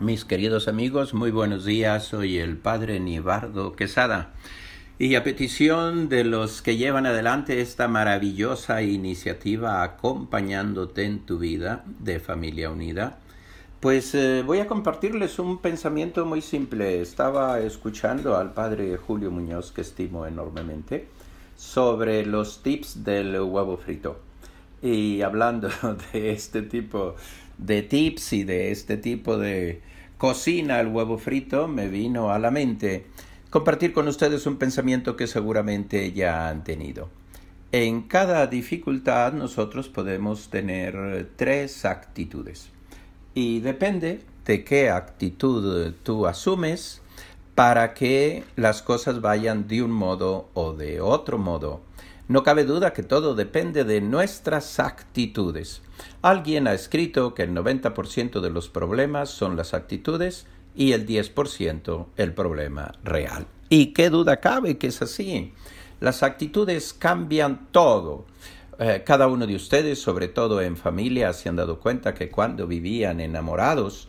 Mis queridos amigos, muy buenos días. Soy el Padre Nibardo Quesada. Y a petición de los que llevan adelante esta maravillosa iniciativa acompañándote en tu vida de familia unida, pues eh, voy a compartirles un pensamiento muy simple. Estaba escuchando al Padre Julio Muñoz, que estimo enormemente, sobre los tips del huevo frito. Y hablando de este tipo de tips y de este tipo de cocina al huevo frito, me vino a la mente compartir con ustedes un pensamiento que seguramente ya han tenido. En cada dificultad nosotros podemos tener tres actitudes y depende de qué actitud tú asumes para que las cosas vayan de un modo o de otro modo. No cabe duda que todo depende de nuestras actitudes. Alguien ha escrito que el 90% de los problemas son las actitudes y el 10% el problema real. Y qué duda cabe que es así. Las actitudes cambian todo. Eh, cada uno de ustedes, sobre todo en familia, se han dado cuenta que cuando vivían enamorados,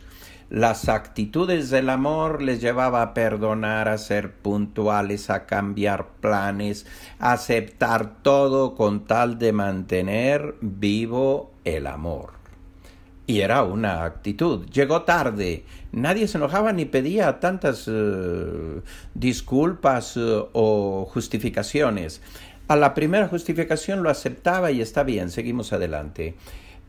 las actitudes del amor les llevaba a perdonar, a ser puntuales, a cambiar planes, a aceptar todo con tal de mantener vivo el amor. Y era una actitud. Llegó tarde. Nadie se enojaba ni pedía tantas eh, disculpas eh, o justificaciones. A la primera justificación lo aceptaba y está bien, seguimos adelante.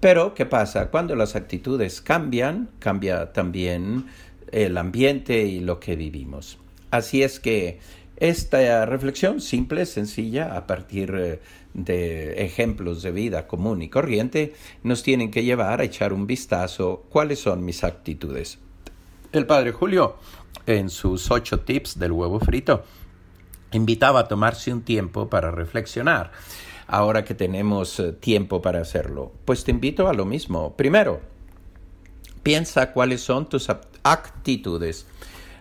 Pero, ¿qué pasa? Cuando las actitudes cambian, cambia también el ambiente y lo que vivimos. Así es que esta reflexión simple, sencilla, a partir eh, de ejemplos de vida común y corriente, nos tienen que llevar a echar un vistazo cuáles son mis actitudes. El padre Julio, en sus ocho tips del huevo frito, invitaba a tomarse un tiempo para reflexionar ahora que tenemos eh, tiempo para hacerlo? Pues te invito a lo mismo. Primero, piensa cuáles son tus actitudes.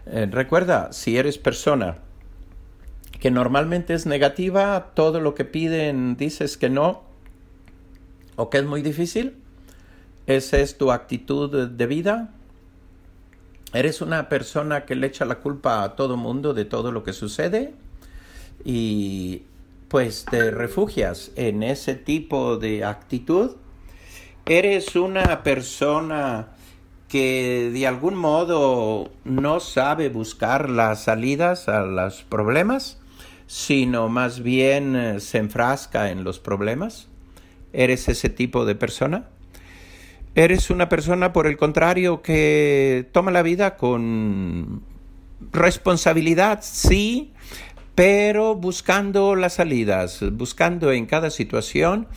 Eh, recuerda, si eres persona que normalmente es negativa, todo lo que piden dices que no o que es muy difícil, esa es tu actitud de vida. ¿Eres una persona que le echa la culpa a todo mundo de todo lo que sucede? Y pues te refugias en ese tipo de actitud, eres una persona que de algún modo no sabe buscar las salidas a los problemas, sino más bien eh, se enfrasca en los problemas. ¿Eres ese tipo de persona? ¿Eres una persona, por el contrario, que toma la vida con responsabilidad? Sí, pero buscando las salidas, buscando en cada situación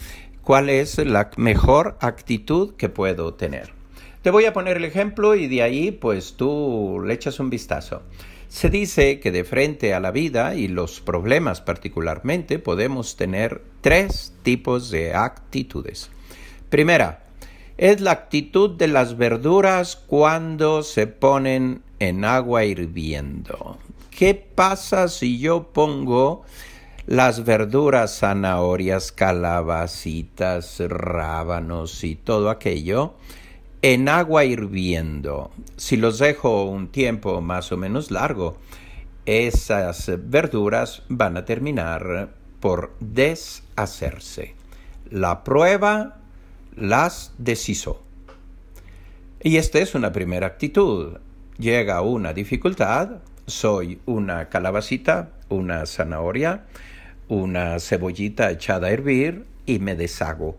cuál es la mejor actitud que puedo tener. Te voy a poner el ejemplo y de ahí pues tú le echas un vistazo. Se dice que de frente a la vida y los problemas particularmente podemos tener tres tipos de actitudes. Primera, es la actitud de las verduras cuando se ponen en agua hirviendo. ¿Qué pasa si yo pongo las verduras, zanahorias, calabacitas, rábanos y todo aquello en agua hirviendo? Si los dejo un tiempo más o menos largo, esas verduras van a terminar por deshacerse. La prueba las deshizo. Y esta es una primera actitud. Llega una dificultad, soy una calabacita, una zanahoria, una cebollita echada a hervir y me deshago.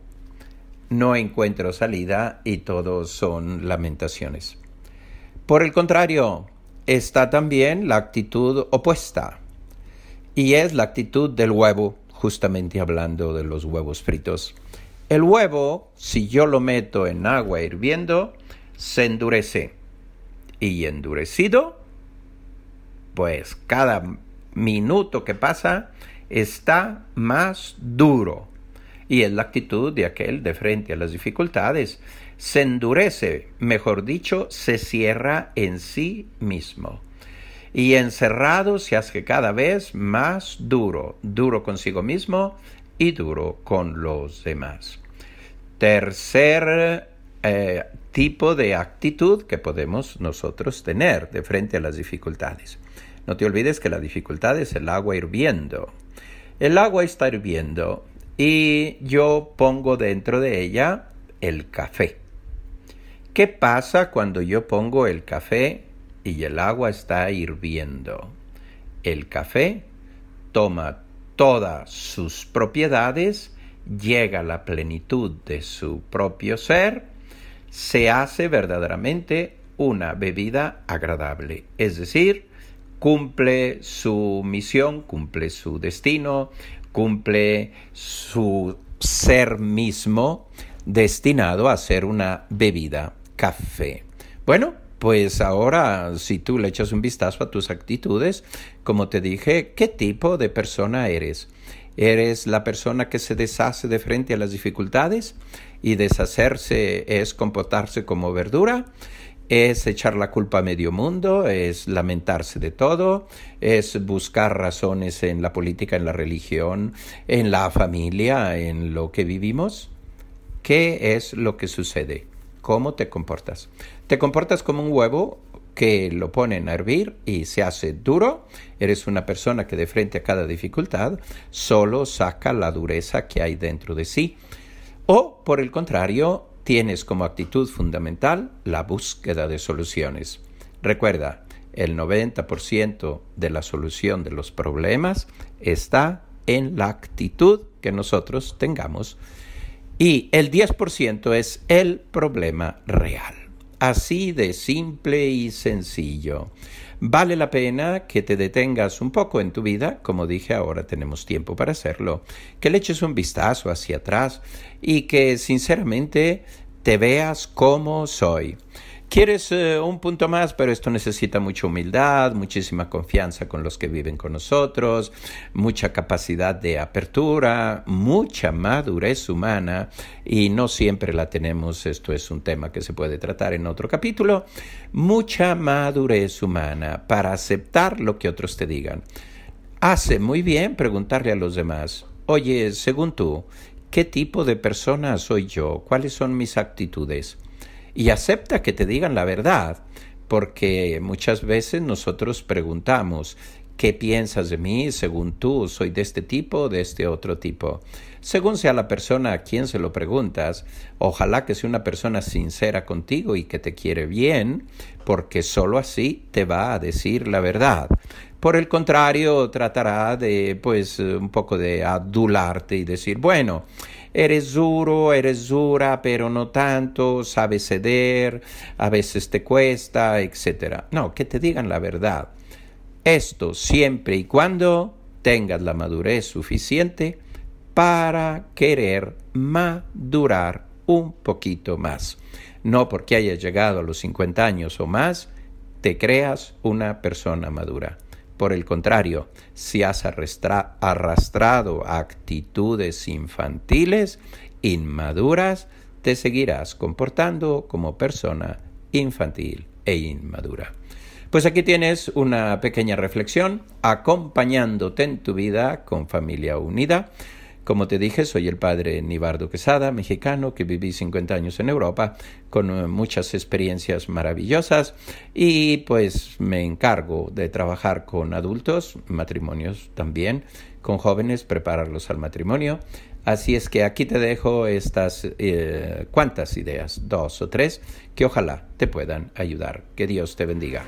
No encuentro salida y todos son lamentaciones. Por el contrario, está también la actitud opuesta, y es la actitud del huevo, justamente hablando de los huevos fritos. El huevo, si yo lo meto en agua hirviendo, se endurece, y endurecido pues cada minuto que pasa está más duro. Y es la actitud de aquel de frente a las dificultades. Se endurece, mejor dicho, se cierra en sí mismo. Y encerrado se hace cada vez más duro, duro consigo mismo y duro con los demás. Tercer eh, tipo de actitud que podemos nosotros tener de frente a las dificultades. No te olvides que la dificultad es el agua hirviendo. El agua está hirviendo y yo pongo dentro de ella el café. ¿Qué pasa cuando yo pongo el café y el agua está hirviendo? El café toma todas sus propiedades, llega a la plenitud de su propio ser, se hace verdaderamente una bebida agradable, es decir, cumple su misión, cumple su destino, cumple su ser mismo destinado a ser una bebida café. Bueno, pues ahora si tú le echas un vistazo a tus actitudes, como te dije, ¿qué tipo de persona eres? ¿Eres la persona que se deshace de frente a las dificultades y deshacerse es comportarse como verdura? es echar la culpa a medio mundo, es lamentarse de todo, es buscar razones en la política, en la religión, en la familia, en lo que vivimos. ¿Qué es lo que sucede? ¿Cómo te comportas? ¿Te comportas como un huevo que lo ponen a hervir y se hace duro? Eres una persona que de frente a cada dificultad solo saca la dureza que hay dentro de sí. O, por el contrario, tienes como actitud fundamental la búsqueda de soluciones. Recuerda, el 90% de la solución de los problemas está en la actitud que nosotros tengamos y el 10% es el problema real. Así de simple y sencillo. Vale la pena que te detengas un poco en tu vida, como dije ahora tenemos tiempo para hacerlo, que le eches un vistazo hacia atrás y que sinceramente te veas como soy. Quieres eh, un punto más, pero esto necesita mucha humildad, muchísima confianza con los que viven con nosotros, mucha capacidad de apertura, mucha madurez humana y no siempre la tenemos, esto es un tema que se puede tratar en otro capítulo, mucha madurez humana para aceptar lo que otros te digan. Hace muy bien preguntarle a los demás, oye, según tú, ¿qué tipo de persona soy yo? ¿Cuáles son mis actitudes? Y acepta que te digan la verdad, porque muchas veces nosotros preguntamos, ¿qué piensas de mí según tú? ¿Soy de este tipo o de este otro tipo? Según sea la persona a quien se lo preguntas, ojalá que sea una persona sincera contigo y que te quiere bien, porque sólo así te va a decir la verdad. Por el contrario, tratará de, pues, un poco de adularte y decir, bueno, eres duro, eres dura, pero no tanto, sabes ceder, a veces te cuesta, etc. No, que te digan la verdad. Esto siempre y cuando tengas la madurez suficiente para querer madurar un poquito más. No porque hayas llegado a los 50 años o más, te creas una persona madura. Por el contrario, si has arrastrado actitudes infantiles, inmaduras, te seguirás comportando como persona infantil e inmadura. Pues aquí tienes una pequeña reflexión acompañándote en tu vida con familia unida. Como te dije, soy el padre Nibardo Quesada, mexicano, que viví 50 años en Europa, con eh, muchas experiencias maravillosas y pues me encargo de trabajar con adultos, matrimonios también, con jóvenes, prepararlos al matrimonio. Así es que aquí te dejo estas eh, cuantas ideas, dos o tres, que ojalá te puedan ayudar. Que Dios te bendiga.